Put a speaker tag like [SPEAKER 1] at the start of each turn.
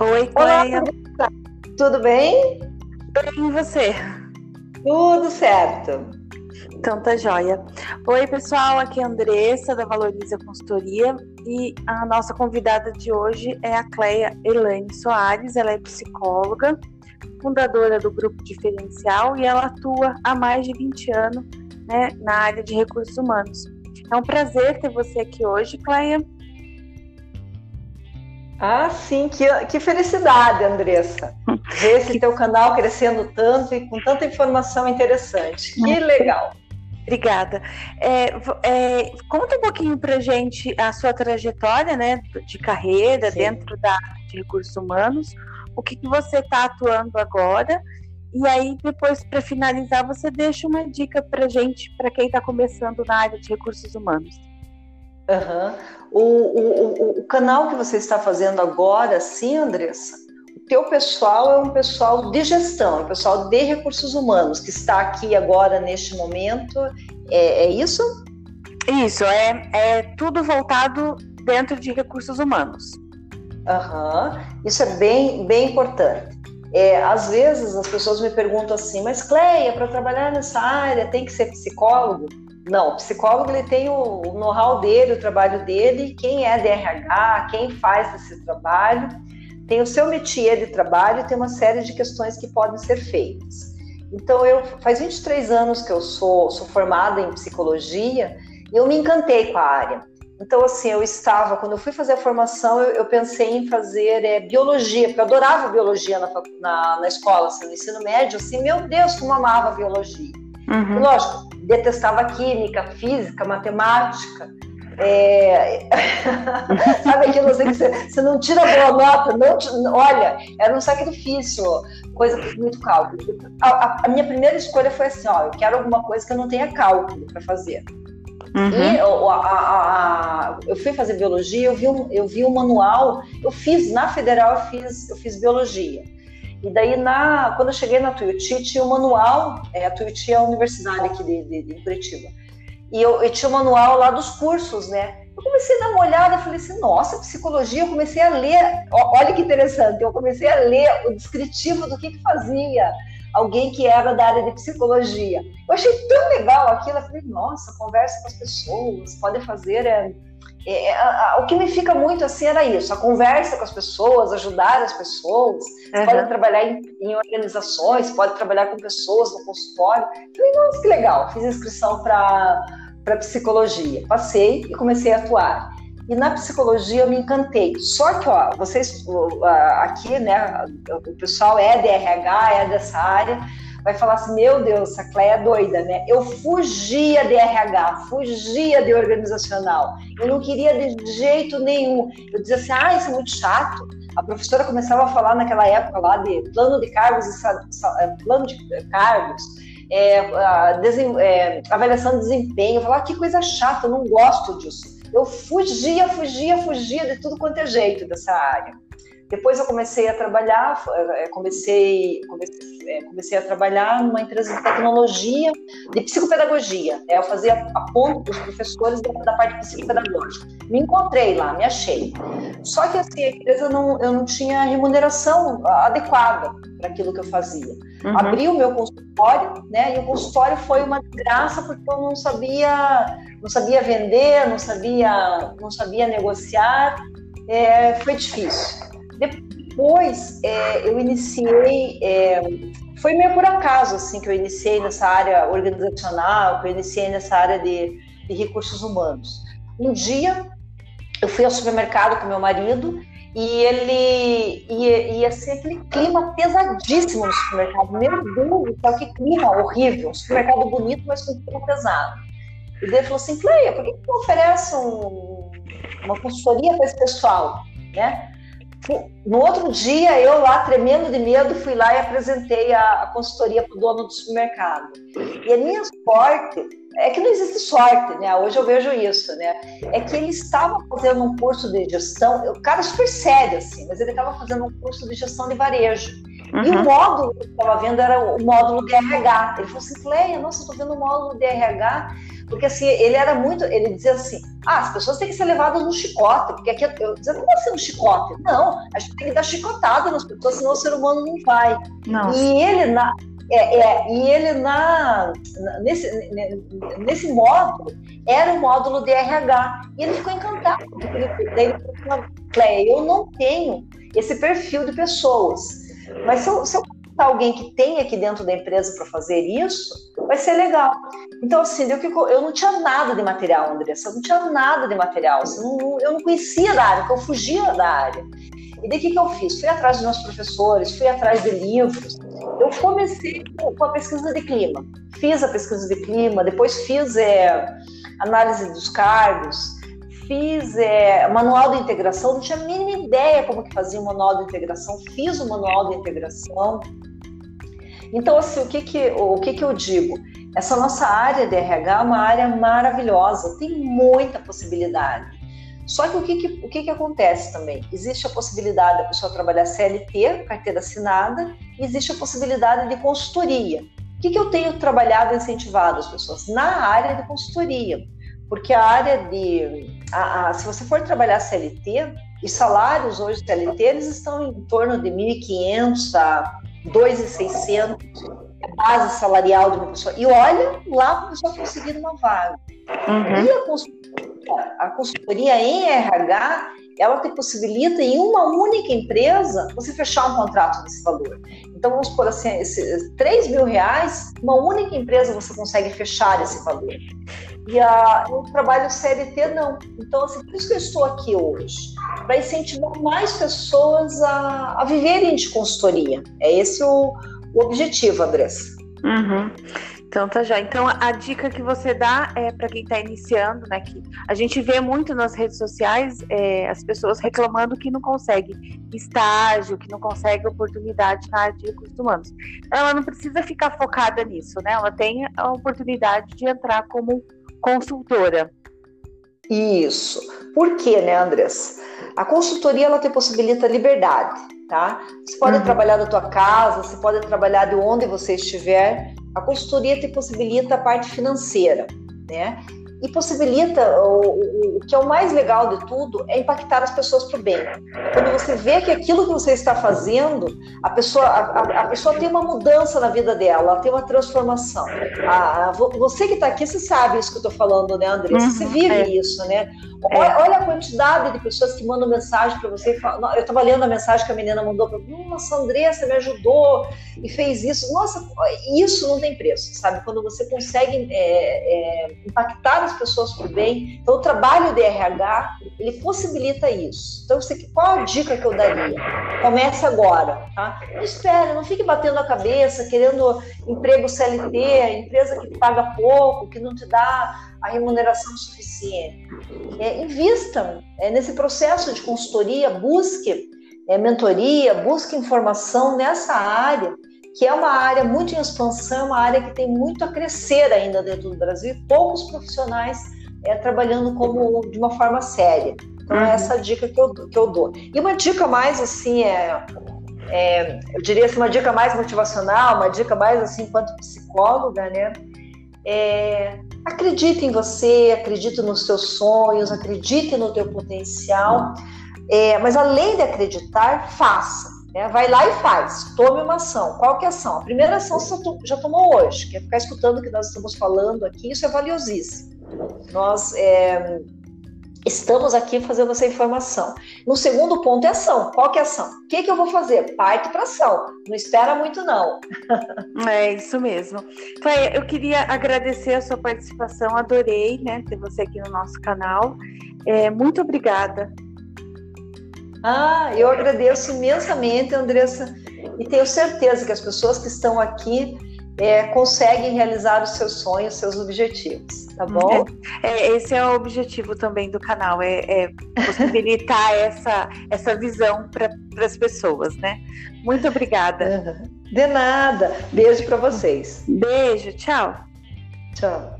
[SPEAKER 1] Oi, Cleia.
[SPEAKER 2] Olá, tudo bem?
[SPEAKER 1] Bem, e você?
[SPEAKER 2] Tudo certo.
[SPEAKER 1] Então tá joia. Oi, pessoal, aqui é a Andressa da Valoriza Consultoria e a nossa convidada de hoje é a Cleia Elaine Soares, ela é psicóloga, fundadora do Grupo Diferencial e ela atua há mais de 20 anos né, na área de recursos humanos. É um prazer ter você aqui hoje, Cleia.
[SPEAKER 2] Ah, sim, que, que felicidade, Andressa. Ver esse teu canal crescendo tanto e com tanta informação interessante. Que legal.
[SPEAKER 1] Obrigada. É, é, conta um pouquinho para gente a sua trajetória né, de carreira sim. dentro da de recursos humanos, o que, que você está atuando agora, e aí depois, para finalizar, você deixa uma dica para gente, para quem está começando na área de recursos humanos.
[SPEAKER 2] Uhum. O, o, o, canal que você está fazendo agora, sim, Andressa, o teu pessoal é um pessoal de gestão, é um pessoal de recursos humanos, que está aqui agora neste momento. É, é isso?
[SPEAKER 1] Isso, é, é tudo voltado dentro de recursos humanos.
[SPEAKER 2] Uhum. Isso é bem, bem importante. É, às vezes as pessoas me perguntam assim, mas Cleia, para trabalhar nessa área tem que ser psicólogo? Não, o psicólogo ele tem o, o know-how dele, o trabalho dele, quem é DRH, quem faz esse trabalho, tem o seu métier de trabalho e tem uma série de questões que podem ser feitas. Então, eu faz 23 anos que eu sou, sou formada em psicologia e eu me encantei com a área. Então, assim, eu estava, quando eu fui fazer a formação, eu, eu pensei em fazer é, biologia, porque eu adorava biologia na, na, na escola, assim, no ensino médio, assim, meu Deus, como amava biologia. Uhum. E, lógico, detestava química, física, matemática. É... Sabe aquilo assim que você, você, não tira boa nota, não, olha, era um sacrifício, coisa muito cálculo. A, a, a, minha primeira escolha foi assim: ó, eu quero alguma coisa que eu não tenha cálculo para fazer. Uhum. E a, eu fui fazer biologia, eu vi, um, eu vi um manual, eu fiz, na federal eu fiz, eu fiz biologia. E daí, na, quando eu cheguei na Tuiuti, tinha o um manual, é, a Tuiuti é a universidade aqui de, de, de Curitiba, e eu, eu, tinha o um manual lá dos cursos, né? Eu comecei a dar uma olhada, falei assim, nossa, psicologia, eu comecei a ler, olha que interessante, eu comecei a ler o descritivo do que, que fazia alguém que era da área de psicologia. Eu achei tão legal aquilo, eu falei, nossa, conversa com as pessoas, pode fazer... É, é, é, a, a, o que me fica muito assim era isso, a conversa com as pessoas, ajudar as pessoas, uhum. pode trabalhar em, em, organizações, pode trabalhar com pessoas no consultório. Falei, nossa, que legal, fiz inscrição para psicologia, passei e comecei a atuar. E na psicologia eu me encantei. Só que, ó, vocês aqui, né, o pessoal é DRH, é dessa área, vai falar assim: meu Deus, essa Cleia é doida, né? Eu fugia de RH, fugia de organizacional. Eu não queria de jeito nenhum. Eu dizia assim: ah, isso é muito chato. A professora começava a falar naquela época lá de plano de cargos, é, plano de cargos. É, é, avaliação de desempenho, eu falava, ah, que coisa chata, eu não gosto disso. Eu fugia, fugia, fugia de tudo quanto é jeito dessa área. Depois eu comecei a trabalhar, eh, comecei, comecei, eh, comecei a trabalhar numa empresa de tecnologia, de psicopedagogia. Eu fazia aponto para os professores da, da, parte psicopedagógica. Me encontrei lá, me achei. Só que assim, a empresa não, eu não tinha remuneração adequada para aquilo que eu fazia. Uhum. Abri o meu consultório, né? E o consultório foi uma graça porque eu não sabia, não sabia vender, não sabia, não sabia negociar. É, foi difícil. Depois é, eu iniciei, é, foi meio por acaso assim que eu iniciei nessa área organizacional, que eu iniciei nessa área de, de recursos humanos. Um dia eu fui ao supermercado com meu marido e ele ia, ia ser aquele clima pesadíssimo no supermercado. Meu Deus, que clima horrível! Um supermercado bonito, mas com clima pesado. E ele falou assim, Cleia, por que não oferece um, uma consultoria para esse pessoal? Né? No outro dia, eu lá, tremendo de medo, fui lá e apresentei a, a consultoria para o dono do supermercado. E a minha sorte é que não existe sorte, né? Hoje eu vejo isso, né? É que ele estava fazendo um curso de gestão, o cara super sério, assim, mas ele estava fazendo um curso de gestão de varejo. Uhum. E o uhum. módulo que eu estava vendo era o módulo DRH. Ele falou assim, Cleia, nossa, estou vendo o módulo DRH, Porque assim, ele era muito, ele dizia assim, ah, as pessoas têm que ser levadas no chicote, porque aqui eu dizia, como assim no chicote? Não, a gente tem que dar chicotada nas pessoas, senão o ser humano não vai. Nossa. E ele na, é, é, e ele na, nesse, nesse módulo era o módulo de RH. E ele ficou encantado. Ele, daí ele falou, Cleia, eu não tenho esse perfil de pessoas. Mas se eu, se eu alguém que tem aqui dentro da empresa para fazer isso, vai ser legal. Então, assim, eu, fico, eu não tinha nada de material, Andressa, eu não tinha nada de material, assim, não, eu não conhecia da área, eu fugia da área. E daí o que, que eu fiz? Fui atrás dos meus professores, fui atrás de livros. Eu comecei com a pesquisa de clima. Fiz a pesquisa de clima, depois fiz é, análise dos cargos, fiz é, manual de integração, não tinha a mínima ideia como que fazia o manual de integração, fiz o manual de integração. Então, assim, o que que, o que que eu digo? Essa nossa área de RH é uma área maravilhosa, tem muita possibilidade. Só que o que, que, o que, que acontece também? Existe a possibilidade da pessoa trabalhar CLT, carteira assinada, e existe a possibilidade de consultoria. O que, que eu tenho trabalhado e incentivado as pessoas? Na área de consultoria. Porque a área de. A, a, se você for trabalhar CLT, os salários hoje CLT eles estão em torno de 1.500 a 2.600, a base salarial de uma pessoa. E olha lá a pessoa conseguir uma vaga. Uhum. E a consultoria, a consultoria em RH ela te possibilita em uma única empresa você fechar um contrato desse valor. Então vamos por assim, esses 3 mil reais, uma única empresa você consegue fechar esse valor. E a, o trabalho CLT não. Então, assim, por isso que eu estou aqui hoje, para incentivar mais pessoas a, a viverem de consultoria. É esse o, o objetivo, Andressa.
[SPEAKER 1] Uhum. Então tá já. Então a dica que você dá é para quem está iniciando, né? Que a gente vê muito nas redes sociais é, as pessoas reclamando que não consegue estágio, que não consegue oportunidade na área de recursos humanos. Ela não precisa ficar focada nisso, né? Ela tem a oportunidade de entrar como consultora.
[SPEAKER 2] Isso. Por quê, né, Andressa? A consultoria ela te possibilita liberdade, tá? Você pode uhum. trabalhar da tua casa, você pode trabalhar de onde você estiver. A consultoria te possibilita a parte financeira, né? E possibilita o, o, que é o mais legal de tudo é impactar as pessoas para o bem. Quando você vê que aquilo que você está fazendo, a pessoa, a, a pessoa tem uma mudança na vida dela, ela tem uma transformação. A, a, você que está aqui, você sabe isso que eu estou falando, né, Andressa? Uhum, você vive é. isso, né? É. Olha, olha, a quantidade de pessoas que mandam mensagem para você. Falam, eu estava lendo a mensagem que a menina mandou para mim. Nossa, Andressa me ajudou e fez isso. Nossa, isso não tem preço, sabe? Quando você consegue é, é, impactar as pessoas por bem. Então, o trabalho de RH, ele possibilita isso. Então, você, qual a dica que eu daria? Comece agora, tá? Não espere, não fique batendo a cabeça, querendo emprego CLT, empresa que paga pouco, que não te dá a remuneração suficiente. É, invista é, nesse processo de consultoria, busque é, mentoria, busque informação nessa área, que é uma área muito em expansão, uma área que tem muito a crescer ainda dentro do Brasil, e poucos profissionais é, trabalhando como de uma forma séria. Então, é essa dica que eu, que eu dou. E uma dica mais assim é, é, eu diria assim, uma dica mais motivacional, uma dica mais assim, enquanto psicóloga, né? É, acredite em você, acredite nos seus sonhos, acredite no teu potencial, é, mas além de acreditar, faça. Né? Vai lá e faz, tome uma ação. Qual que é a ação? A primeira ação você já tomou hoje, que é ficar escutando o que nós estamos falando aqui, isso é valiosíssimo. Nós é, Estamos aqui fazendo essa informação. No segundo ponto é ação. Qual que é ação? O que, que eu vou fazer? Parte para ação. Não espera muito, não.
[SPEAKER 1] É isso mesmo. Cleia, eu queria agradecer a sua participação. Adorei né, ter você aqui no nosso canal. É, muito obrigada.
[SPEAKER 2] Ah, eu agradeço imensamente, Andressa, e tenho certeza que as pessoas que estão aqui é, conseguem realizar os seus sonhos, seus objetivos, tá bom?
[SPEAKER 1] É, é, esse é o objetivo também do canal, é, é possibilitar essa, essa visão para as pessoas, né? Muito obrigada.
[SPEAKER 2] De nada. Beijo para vocês.
[SPEAKER 1] Beijo, tchau.
[SPEAKER 2] Tchau.